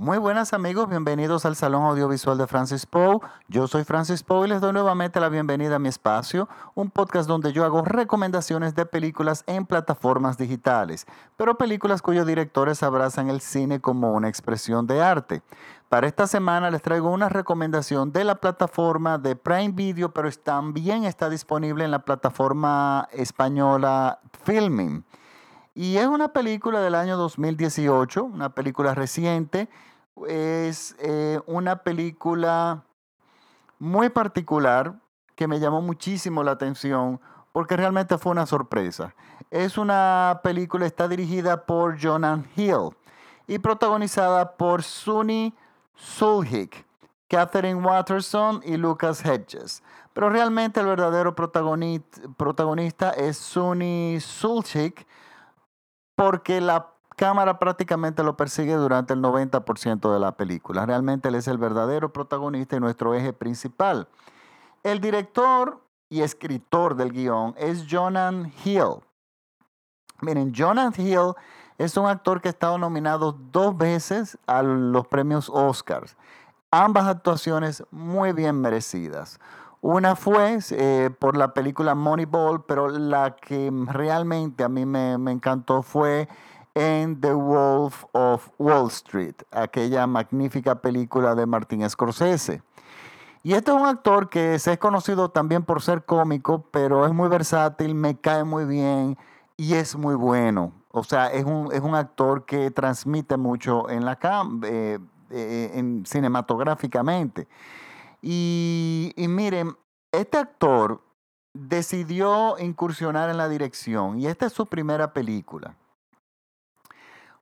Muy buenas amigos, bienvenidos al Salón Audiovisual de Francis Poe. Yo soy Francis Poe y les doy nuevamente la bienvenida a mi espacio, un podcast donde yo hago recomendaciones de películas en plataformas digitales, pero películas cuyos directores abrazan el cine como una expresión de arte. Para esta semana les traigo una recomendación de la plataforma de Prime Video, pero también está disponible en la plataforma española Filming. Y es una película del año 2018, una película reciente. Es eh, una película muy particular que me llamó muchísimo la atención porque realmente fue una sorpresa. Es una película, está dirigida por Jonan Hill y protagonizada por Sunny Sulhik, Catherine Watterson y Lucas Hedges. Pero realmente el verdadero protagonista es Sunny Sulhik, porque la cámara prácticamente lo persigue durante el 90% de la película. Realmente él es el verdadero protagonista y nuestro eje principal. El director y escritor del guion es Jonan Hill. Miren, Jonan Hill es un actor que ha estado nominado dos veces a los premios Oscars. Ambas actuaciones muy bien merecidas. Una fue eh, por la película Moneyball, pero la que realmente a mí me, encantó fue en The Wolf of Wall Street, aquella magnífica película de Martin Scorsese. Y este es un actor que se es conocido también por ser cómico, pero es muy versátil, me cae muy bien y es muy bueno. O sea, es un, es un actor que transmite mucho en la cam eh, eh, en, cinematográficamente. Y, miren, este actor decidió incursionar en la dirección y esta es su primera película.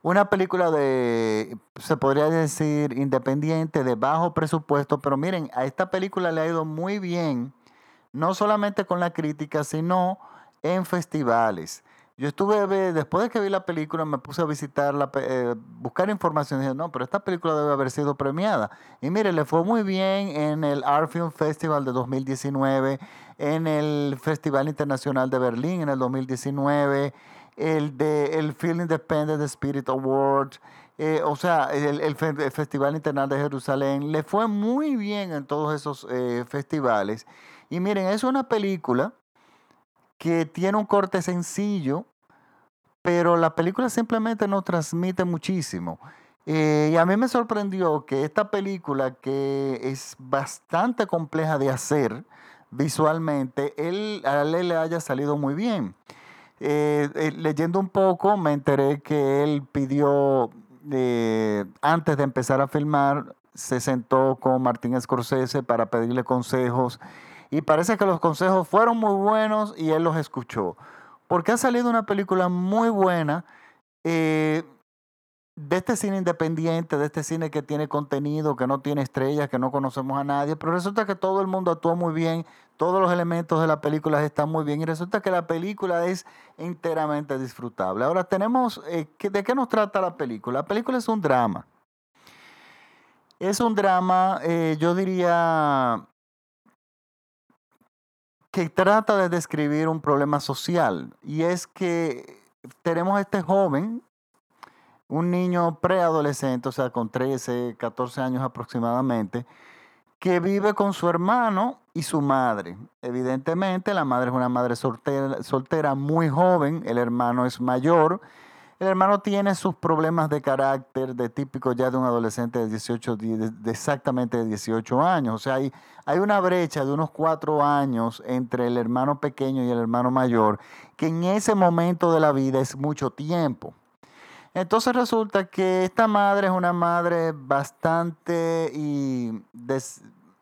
Una película de, se podría decir, independiente, de bajo presupuesto, pero miren, a esta película le ha ido muy bien, no solamente con la crítica, sino en festivales. Yo estuve, después de que vi la película, me puse a visitarla, eh, buscar información. Y dije, no, pero esta película debe haber sido premiada. Y mire, le fue muy bien en el Art Film Festival de 2019, en el Festival Internacional de Berlín en el 2019, el, de, el Film Independent Spirit Award. Eh, o sea, el, Festival Internacional de Jerusalén, le fue muy bien en todos esos eh, festivales. Y miren, es una película que tiene un corte sencillo, pero la película simplemente nos transmite muchísimo. Eh, y a mí me sorprendió que esta película, que es bastante compleja de hacer visualmente, él, a él le haya salido muy bien. Eh, eh, leyendo un poco, me enteré que él pidió, antes de empezar a filmar, se sentó con Martín Scorsese para pedirle consejos y parece que los consejos fueron muy buenos y él los escuchó. Porque ha salido una película muy buena eh, de este cine independiente, de este cine que tiene contenido, que no tiene estrellas, que no conocemos a nadie, pero resulta que todo el mundo actuó muy bien, todos los elementos de la película están muy bien y resulta que la película es enteramente disfrutable. Ahora tenemos, eh, ¿de qué nos trata la película? La película es un drama. Es un drama, eh, yo diría, que trata de describir un problema social y es que tenemos a este joven, un niño preadolescente, o sea, con 13, 14 años aproximadamente, que vive con su hermano y su madre. Evidentemente, la madre es una madre soltera, soltera muy joven, el hermano es mayor el hermano tiene sus problemas de carácter, de típico ya de un adolescente de 18, de, exactamente de 18 años. O sea, hay, hay una brecha de unos cuatro años entre el hermano pequeño y el hermano mayor, que en ese momento de la vida es mucho tiempo. Entonces resulta que esta madre es una madre bastante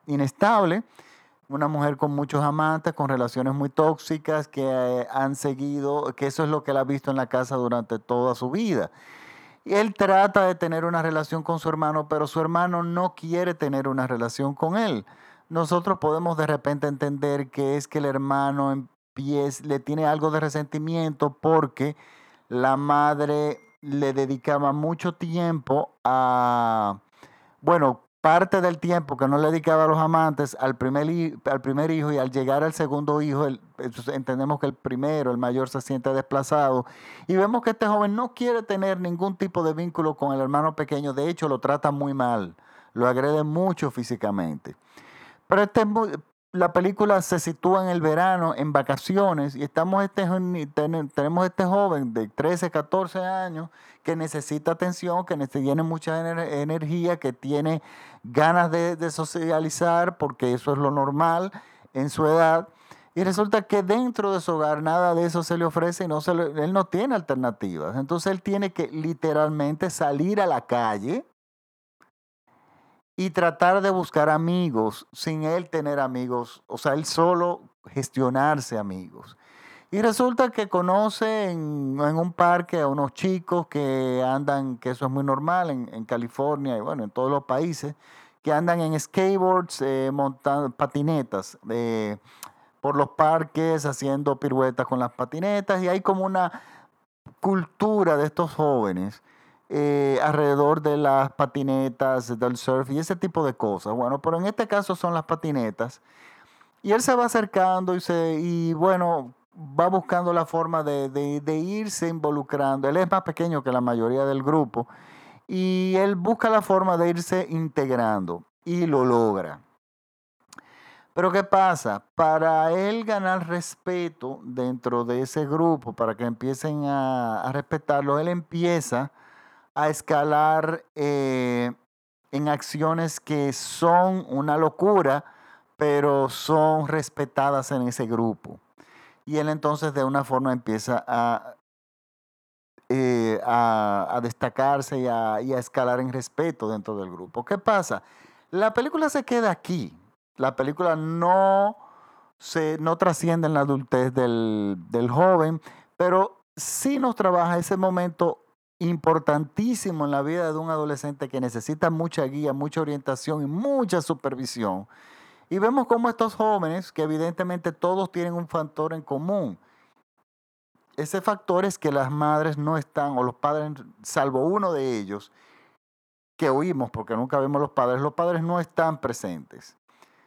inestable, una mujer con muchos amantes, con relaciones muy tóxicas, que eh, han seguido, que eso es lo que él ha visto en la casa durante toda su vida. Él trata de tener una relación con su hermano, pero su hermano no quiere tener una relación con él. Nosotros podemos de repente entender que es que el hermano le tiene algo de resentimiento porque la madre le dedicaba mucho tiempo a, bueno, parte del tiempo que no le dedicaba a los amantes al primer, al primer hijo y al llegar al segundo hijo, entendemos que el primero, el mayor, se siente desplazado y vemos que este joven no quiere tener ningún tipo de vínculo con el hermano pequeño, de hecho lo trata muy mal, lo agrede mucho físicamente. Pero este, la película se sitúa en el verano, en vacaciones, y estamos este, tenemos este joven de 13, 14 años que necesita atención, que tiene mucha energía, que tiene ganas de, socializar, porque eso es lo normal en su edad. Y resulta que dentro de su hogar nada de eso se le ofrece y no se él no tiene alternativas. Entonces él tiene que literalmente salir a la calle y tratar de buscar amigos sin él tener amigos, o sea, él solo gestionarse amigos. Y resulta que conoce en, un parque a unos chicos que andan, que eso es muy normal en, California y bueno, en todos los países, que andan en skateboards, eh, montando patinetas eh, por los parques, haciendo piruetas con las patinetas, y hay como una cultura de estos jóvenes eh, alrededor de las patinetas, del surf y ese tipo de cosas. Bueno, pero en este caso son las patinetas. Y él se va acercando y, se, y bueno, va buscando la forma de, de, irse involucrando. Él es más pequeño que la mayoría del grupo y él busca la forma de irse integrando y lo logra. Pero ¿qué pasa? Para él ganar respeto dentro de ese grupo, para que empiecen a, a respetarlo, él empieza a escalar eh, en acciones que son una locura, pero son respetadas en ese grupo. Y él entonces de una forma empieza a, eh, a, destacarse y a, escalar en respeto dentro del grupo. ¿Qué pasa? La película se queda aquí. La película no, se, no trasciende en la adultez del, del joven, pero sí nos trabaja ese momento importantísimo en la vida de un adolescente que necesita mucha guía, mucha orientación y mucha supervisión. Y vemos cómo estos jóvenes, que evidentemente todos tienen un factor en común, ese factor es que las madres no están, o los padres, salvo uno de ellos, que oímos, porque nunca vemos los padres, los padres no están presentes.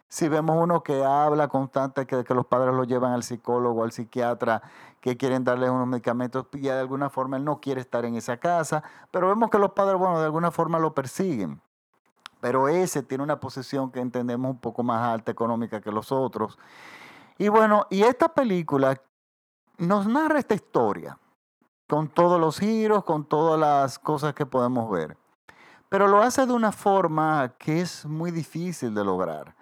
Si vemos uno que habla constante que, que los padres lo llevan al psicólogo, al psiquiatra, que quieren darle unos medicamentos y de alguna forma él no quiere estar en esa casa, pero vemos que los padres, bueno, de alguna forma lo persiguen. Pero ese tiene una posición que entendemos un poco más alta económica que los otros. Y bueno, y esta película nos narra esta historia, con todos los giros, con todas las cosas que podemos ver. Pero lo hace de una forma que es muy difícil de lograr.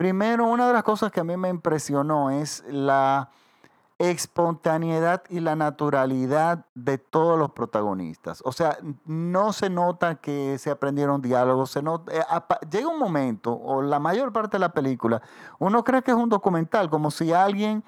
Primero, una de las cosas que a mí me impresionó es la espontaneidad y la naturalidad de todos los protagonistas. O sea, no se nota que se aprendieron diálogos, se eh, llega un momento, o la mayor parte de la película, uno cree que es un documental, como si alguien,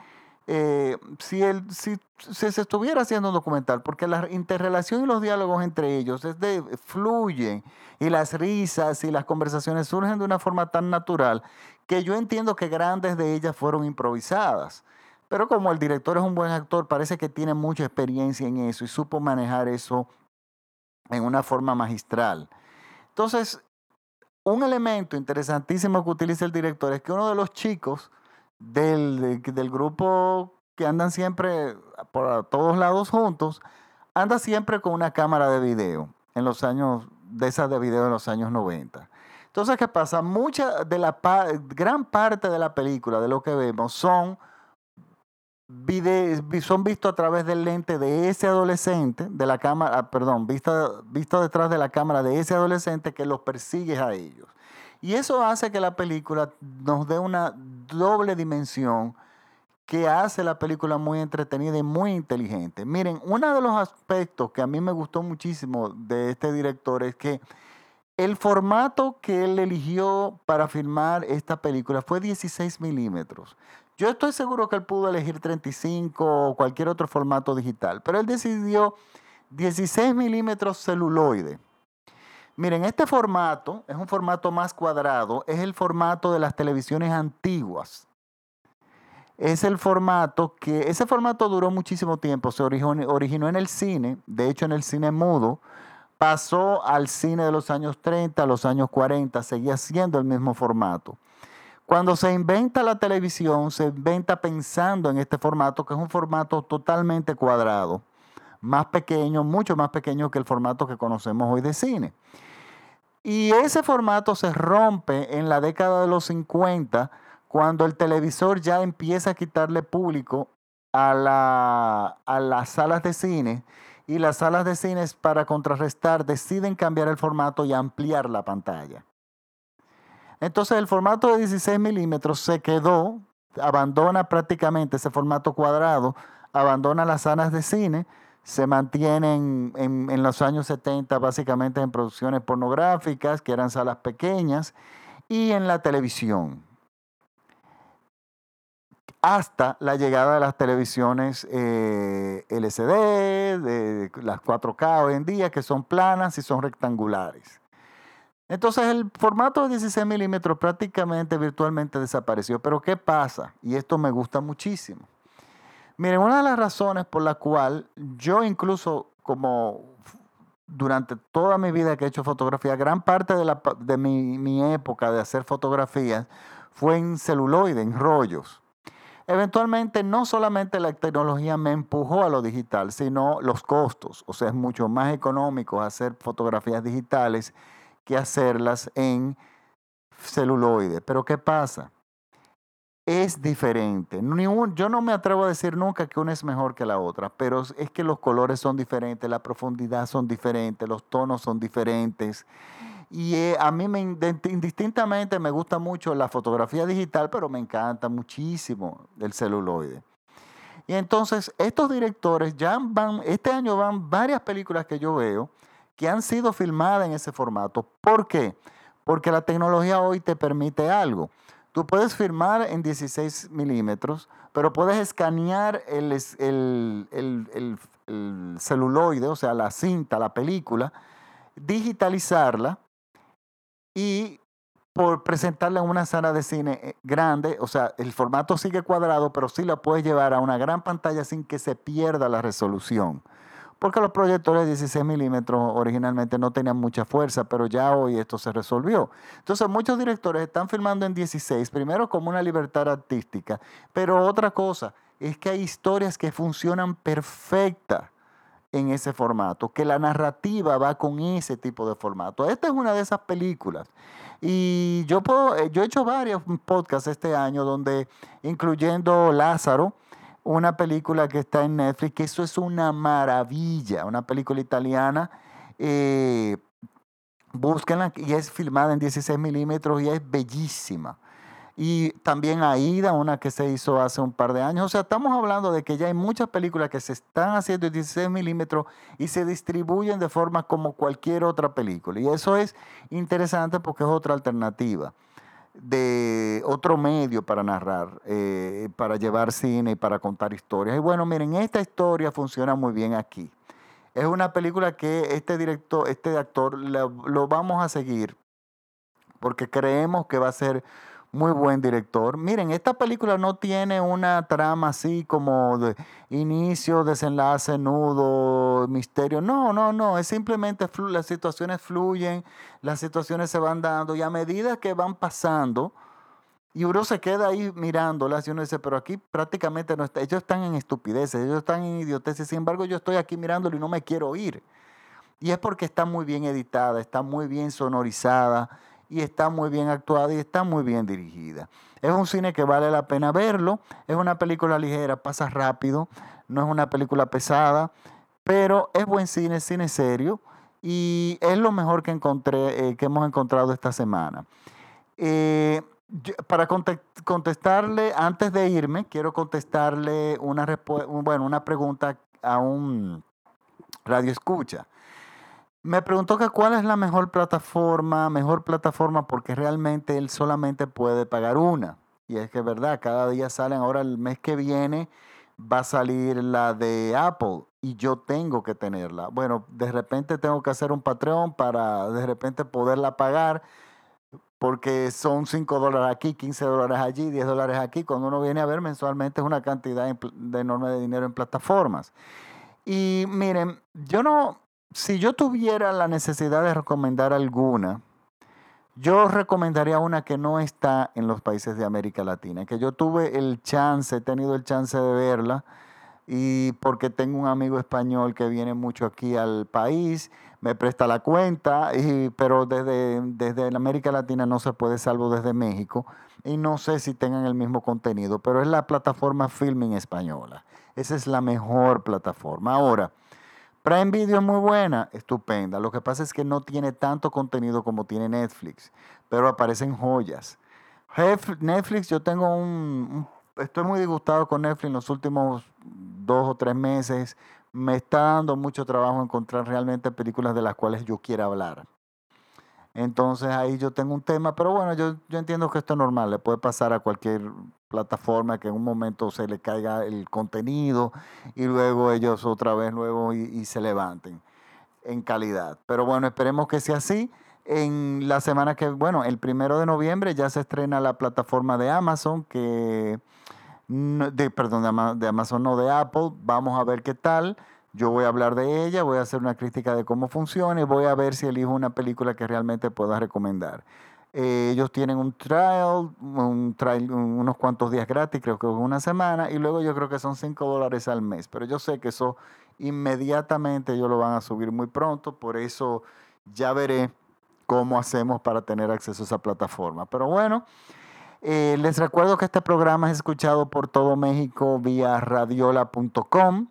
eh, si, él, si, se estuviera haciendo un documental, porque la interrelación y los diálogos entre ellos es de, fluyen y las risas y las conversaciones surgen de una forma tan natural que yo entiendo que grandes de ellas fueron improvisadas. Pero como el director es un buen actor, parece que tiene mucha experiencia en eso y supo manejar eso en una forma magistral. Entonces, un elemento interesantísimo que utiliza el director es que uno de los chicos del, del grupo que andan siempre por todos lados juntos, anda siempre con una cámara de video en los años, de esas de video en los años 90. Entonces, ¿qué pasa? Mucha de la gran parte de la película, de lo que vemos, son son vistos a través del lente de ese adolescente, de la cámara, ah, perdón, visto, visto detrás de la cámara de ese adolescente que los persigue a ellos. Y eso hace que la película nos dé una doble dimensión que hace la película muy entretenida y muy inteligente. Miren, uno de los aspectos que a mí me gustó muchísimo de este director es que el formato que él eligió para filmar esta película fue 16 milímetros. Yo estoy seguro que él pudo elegir 35 o cualquier otro formato digital, pero él decidió 16 milímetros celuloide. Miren, este formato es un formato más cuadrado, es el formato de las televisiones antiguas. Es el formato que, ese formato duró muchísimo tiempo, se originó, originó en el cine, de hecho en el cine mudo, pasó al cine de los años 30, a los años 40, seguía siendo el mismo formato. Cuando se inventa la televisión, se inventa pensando en este formato, que es un formato totalmente cuadrado, más pequeño, mucho más pequeño que el formato que conocemos hoy de cine. Y ese formato se rompe en la década de los 50, cuando el televisor ya empieza a quitarle público a, la, a las salas de cine y las salas de cine para contrarrestar deciden cambiar el formato y ampliar la pantalla. Entonces el formato de 16 milímetros se quedó, abandona prácticamente ese formato cuadrado, abandona las salas de cine, se mantienen en, en, los años 70 básicamente en producciones pornográficas, que eran salas pequeñas, y en la televisión hasta la llegada de las televisiones eh, LCD, de las 4K hoy en día, que son planas y son rectangulares. Entonces el formato de 16 milímetros prácticamente virtualmente desapareció. Pero ¿qué pasa? Y esto me gusta muchísimo. Miren, una de las razones por la cual yo incluso como durante toda mi vida que he hecho fotografía, gran parte de, mi, mi época de hacer fotografías fue en celuloide, en rollos. Eventualmente no solamente la tecnología me empujó a lo digital, sino los costos. O sea, es mucho más económico hacer fotografías digitales que hacerlas en celuloide. Pero ¿qué pasa? Es diferente. yo no me atrevo a decir nunca que una es mejor que la otra, pero es que los colores son diferentes, la profundidad son diferentes, los tonos son diferentes. Y eh, a mí me, indistintamente me gusta mucho la fotografía digital, pero me encanta muchísimo el celuloide. Y entonces estos directores ya van, este año van varias películas que yo veo que han sido filmadas en ese formato. ¿Por qué? Porque la tecnología hoy te permite algo. Tú puedes filmar en 16 milímetros, pero puedes escanear el, el, el celuloide, o sea, la cinta, la película, digitalizarla y por presentarla en una sala de cine eh, grande, o sea, el formato sigue cuadrado, pero sí la puedes llevar a una gran pantalla sin que se pierda la resolución. Porque los proyectores de 16 milímetros originalmente no tenían mucha fuerza, pero ya hoy esto se resolvió. Entonces muchos directores están filmando en 16, primero como una libertad artística, pero otra cosa es que hay historias que funcionan perfectas en ese formato, que la narrativa va con ese tipo de formato. Esta es una de esas películas. Y yo, puedo, eh, yo he hecho varios podcasts este año donde, incluyendo Lázaro, una película que está en Netflix, que eso es una maravilla, una película italiana. Eh, búsquenla y es filmada en 16 milímetros y es bellísima y también Aida, una que se hizo hace un par de años. O sea, estamos hablando de que ya hay muchas películas que se están haciendo en 16 milímetros y se distribuyen de forma como cualquier otra película. Y eso es interesante porque es otra alternativa de otro medio para narrar, eh, para llevar cine y para contar historias. Y bueno, miren, esta historia funciona muy bien aquí. Es una película que este director, este actor, lo vamos a seguir porque creemos que va a ser muy buen director. Miren, esta película no tiene una trama así como de inicio, desenlace, nudo, misterio. No, no, no. Es simplemente las situaciones fluyen, las situaciones se van dando y a medida que van pasando, y uno se queda ahí mirándolas y uno dice, pero aquí prácticamente no está. Ellos están en estupideces, ellos están en idioteces. Sin embargo, yo estoy aquí mirándolo y no me quiero ir. Y es porque está muy bien editada, está muy bien sonorizada y está muy bien actuada y está muy bien dirigida. Es un cine que vale la pena verlo, es una película ligera, pasa rápido, no es una película pesada, pero es buen cine, cine serio y es lo mejor que, encontré, eh, que hemos encontrado esta semana. Eh, para contestarle, antes de irme, quiero contestarle una, bueno, una pregunta a un radio escucha. Me preguntó que cuál es la mejor plataforma, mejor plataforma porque realmente él solamente puede pagar una. Y es que es verdad, cada día salen, ahora el mes que viene va a salir la de Apple y yo tengo que tenerla. Bueno, de repente tengo que hacer un Patreon para de repente poderla pagar porque son 5 dólares aquí, 15 dólares allí, 10 dólares aquí. Cuando uno viene a ver mensualmente es una cantidad enorme de dinero en plataformas. Y miren, yo no, si yo tuviera la necesidad de recomendar alguna, yo recomendaría una que no está en los países de América Latina, que yo tuve el chance, he tenido el chance de verla, y porque tengo un amigo español que viene mucho aquí al país, me presta la cuenta, y, pero desde, desde América Latina no se puede, salvo desde México, y no sé si tengan el mismo contenido, pero es la plataforma Filming Española. Esa es la mejor plataforma. Ahora, Prime Video es muy buena, estupenda. Lo que pasa es que no tiene tanto contenido como tiene Netflix, pero aparecen joyas. Netflix, yo tengo un, estoy muy disgustado con Netflix en los últimos dos o tres meses. Me está dando mucho trabajo encontrar realmente películas de las cuales yo quiera hablar. Entonces ahí yo tengo un tema, pero bueno, yo, yo entiendo que esto es normal, le puede pasar a cualquier plataforma que en un momento se le caiga el contenido y luego ellos otra vez luego y, se levanten en calidad. Pero bueno, esperemos que sea así. En la semana que, bueno, el primero de noviembre ya se estrena la plataforma de Amazon, que, de, perdón, de Amazon, no de Apple. Vamos a ver qué tal. Yo voy a hablar de ella, voy a hacer una crítica de cómo funciona y voy a ver si elijo una película que realmente pueda recomendar. Eh, ellos tienen un trial, un unos cuantos días gratis, creo que una semana, y luego yo creo que son 5 dólares al mes. Pero yo sé que eso inmediatamente ellos lo van a subir muy pronto, por eso ya veré cómo hacemos para tener acceso a esa plataforma. Pero bueno, eh, les recuerdo que este programa es escuchado por todo México vía radiola.com.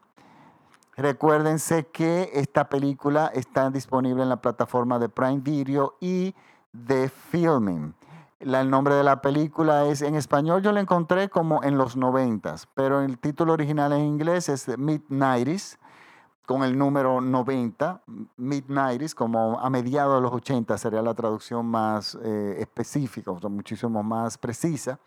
Recuérdense que esta película está disponible en la plataforma de Prime Video y de Filming. el nombre de la película es, en español yo la encontré como en los noventas, pero el título original en inglés es Midnighties, con el número 90, Midnighties, como a mediados de los 80 sería la traducción más eh, específica, o muchísimo más precisa.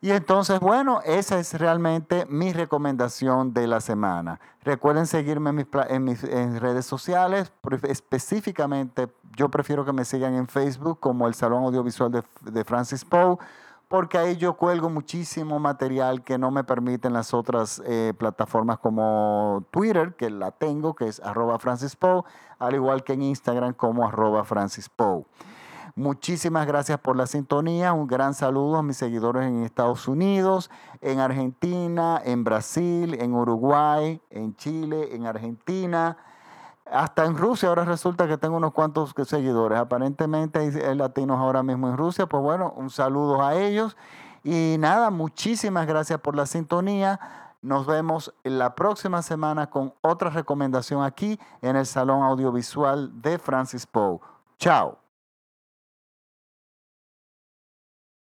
Y entonces, bueno, esa es realmente mi recomendación de la semana. Recuerden seguirme en mis, redes sociales, específicamente yo prefiero que me sigan en Facebook como el Salón Audiovisual de, Francis Poe, porque ahí yo cuelgo muchísimo material que no me permiten las otras eh, plataformas como Twitter, que la tengo, que es arroba Francis al igual que en Instagram como arroba Francis. Muchísimas gracias por la sintonía. Un gran saludo a mis seguidores en Estados Unidos, en Argentina, en Brasil, en Uruguay, en Chile, en Argentina. Hasta en Rusia ahora resulta que tengo unos cuantos seguidores. Aparentemente hay latinos ahora mismo en Rusia. Pues bueno, un saludo a ellos. Y nada, muchísimas gracias por la sintonía. Nos vemos la próxima semana con otra recomendación aquí en el Salón Audiovisual de Francis Poe. Chao.